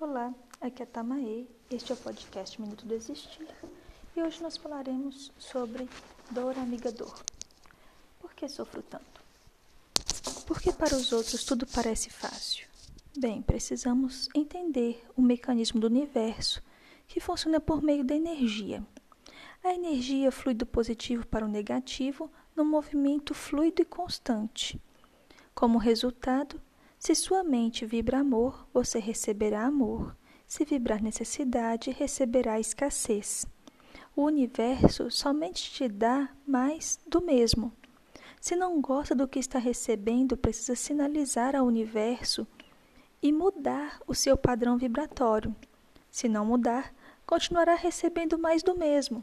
Olá, aqui é Tamae, este é o podcast Minuto do Existir e hoje nós falaremos sobre dor amiga dor. Por que sofro tanto? Porque para os outros tudo parece fácil. Bem, precisamos entender o mecanismo do universo que funciona por meio da energia. A energia flui do positivo para o negativo num movimento fluido e constante. Como resultado, se sua mente vibra amor, você receberá amor. Se vibrar necessidade, receberá escassez. O universo somente te dá mais do mesmo. Se não gosta do que está recebendo, precisa sinalizar ao universo e mudar o seu padrão vibratório. Se não mudar, continuará recebendo mais do mesmo,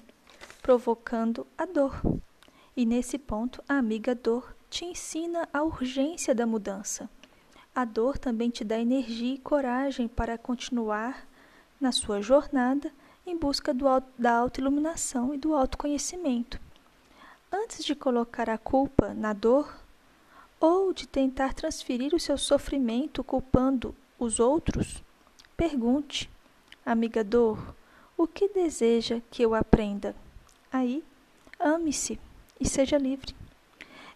provocando a dor. E nesse ponto, a amiga dor te ensina a urgência da mudança. A dor também te dá energia e coragem para continuar na sua jornada em busca do, da autoiluminação e do autoconhecimento. Antes de colocar a culpa na dor ou de tentar transferir o seu sofrimento culpando os outros, pergunte, amiga dor, o que deseja que eu aprenda? Aí, ame-se e seja livre.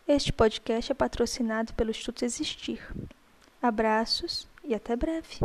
Este podcast é patrocinado pelo Instituto Existir. Abraços e até breve.